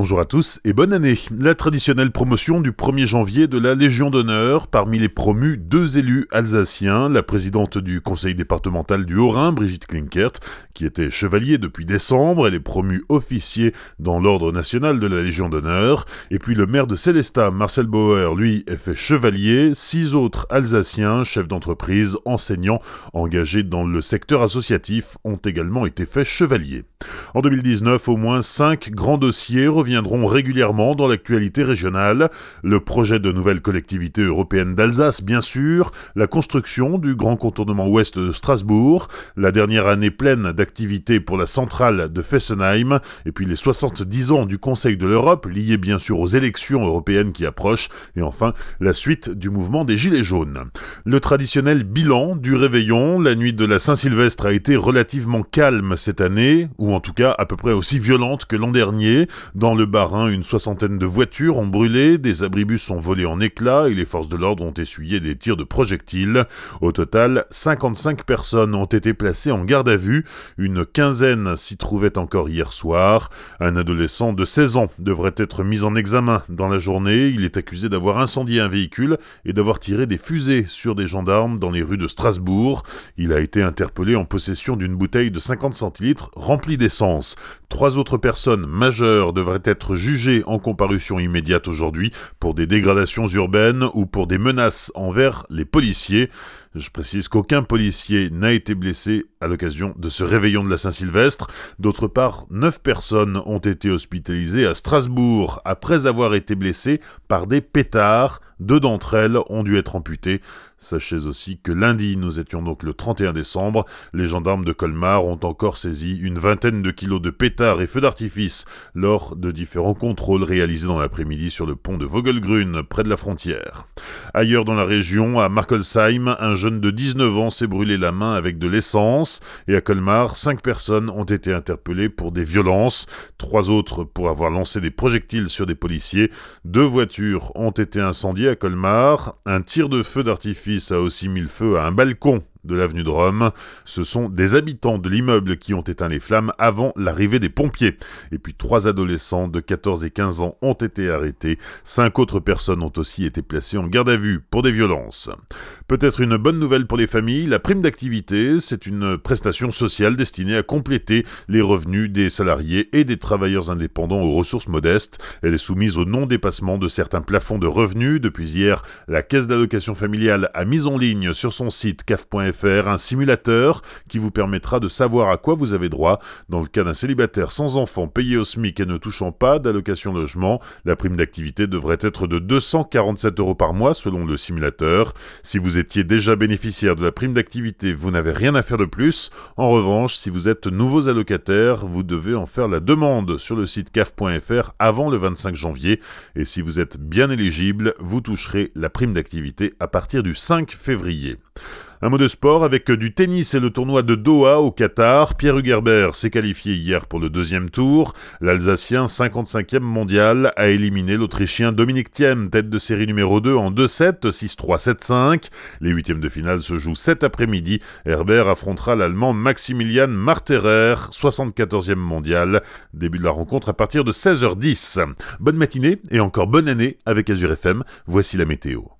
Bonjour à tous et bonne année. La traditionnelle promotion du 1er janvier de la Légion d'honneur, parmi les promus, deux élus alsaciens, la présidente du conseil départemental du Haut-Rhin, Brigitte Klinkert, qui était chevalier depuis décembre, elle est promue officier dans l'ordre national de la Légion d'honneur, et puis le maire de Célestat, Marcel Bauer, lui, est fait chevalier, six autres alsaciens, chefs d'entreprise, enseignants, engagés dans le secteur associatif, ont également été faits chevaliers. En 2019, au moins cinq grands dossiers reviendront régulièrement dans l'actualité régionale. Le projet de nouvelle collectivité européenne d'Alsace, bien sûr, la construction du grand contournement ouest de Strasbourg, la dernière année pleine d'activité pour la centrale de Fessenheim, et puis les 70 ans du Conseil de l'Europe, liés bien sûr aux élections européennes qui approchent, et enfin la suite du mouvement des Gilets jaunes. Le traditionnel bilan du réveillon, la nuit de la Saint-Sylvestre a été relativement calme cette année, ou en tout cas à peu près aussi violente que l'an dernier. Dans le Bas-Rhin, une soixantaine de voitures ont brûlé, des abribus sont volés en éclats et les forces de l'ordre ont essuyé des tirs de projectiles. Au total, 55 personnes ont été placées en garde à vue, une quinzaine s'y trouvait encore hier soir. Un adolescent de 16 ans devrait être mis en examen dans la journée, il est accusé d'avoir incendié un véhicule et d'avoir tiré des fusées sur des gendarmes dans les rues de Strasbourg. Il a été interpellé en possession d'une bouteille de 50 centilitres remplie d'essence. Trois autres personnes majeures devraient être jugé en comparution immédiate aujourd'hui pour des dégradations urbaines ou pour des menaces envers les policiers. Je précise qu'aucun policier n'a été blessé à l'occasion de ce réveillon de la Saint-Sylvestre. D'autre part, neuf personnes ont été hospitalisées à Strasbourg après avoir été blessées par des pétards. Deux d'entre elles ont dû être amputées. Sachez aussi que lundi, nous étions donc le 31 décembre, les gendarmes de Colmar ont encore saisi une vingtaine de kilos de pétards et feux d'artifice lors de différents contrôles réalisés dans l'après-midi sur le pont de Vogelgrün, près de la frontière. Ailleurs dans la région, à Markolsheim, un jeune de 19 ans s'est brûlé la main avec de l'essence, et à Colmar, cinq personnes ont été interpellées pour des violences, trois autres pour avoir lancé des projectiles sur des policiers, deux voitures ont été incendiées à Colmar, un tir de feu d'artifice a aussi mis le feu à un balcon de l'avenue de Rome. Ce sont des habitants de l'immeuble qui ont éteint les flammes avant l'arrivée des pompiers. Et puis trois adolescents de 14 et 15 ans ont été arrêtés. Cinq autres personnes ont aussi été placées en garde à vue pour des violences. Peut-être une bonne nouvelle pour les familles, la prime d'activité, c'est une prestation sociale destinée à compléter les revenus des salariés et des travailleurs indépendants aux ressources modestes. Elle est soumise au non-dépassement de certains plafonds de revenus. Depuis hier, la caisse d'allocation familiale a mis en ligne sur son site caf.fr un simulateur qui vous permettra de savoir à quoi vous avez droit. Dans le cas d'un célibataire sans enfant payé au SMIC et ne touchant pas d'allocation logement, la prime d'activité devrait être de 247 euros par mois selon le simulateur. Si vous étiez déjà bénéficiaire de la prime d'activité, vous n'avez rien à faire de plus. En revanche, si vous êtes nouveaux allocataires, vous devez en faire la demande sur le site caf.fr avant le 25 janvier. Et si vous êtes bien éligible, vous toucherez la prime d'activité à partir du 5 février. Un mot de sport avec du tennis et le tournoi de Doha au Qatar. Pierre Hugerbert s'est qualifié hier pour le deuxième tour. L'Alsacien 55e mondial a éliminé l'Autrichien Dominique Thiem, tête de série numéro 2 en 2-7, 6-3, 7-5. Les huitièmes de finale se jouent cet après-midi. Herbert affrontera l'Allemand Maximilian Marterer, 74e mondial. Début de la rencontre à partir de 16h10. Bonne matinée et encore bonne année avec Azure FM. Voici la météo.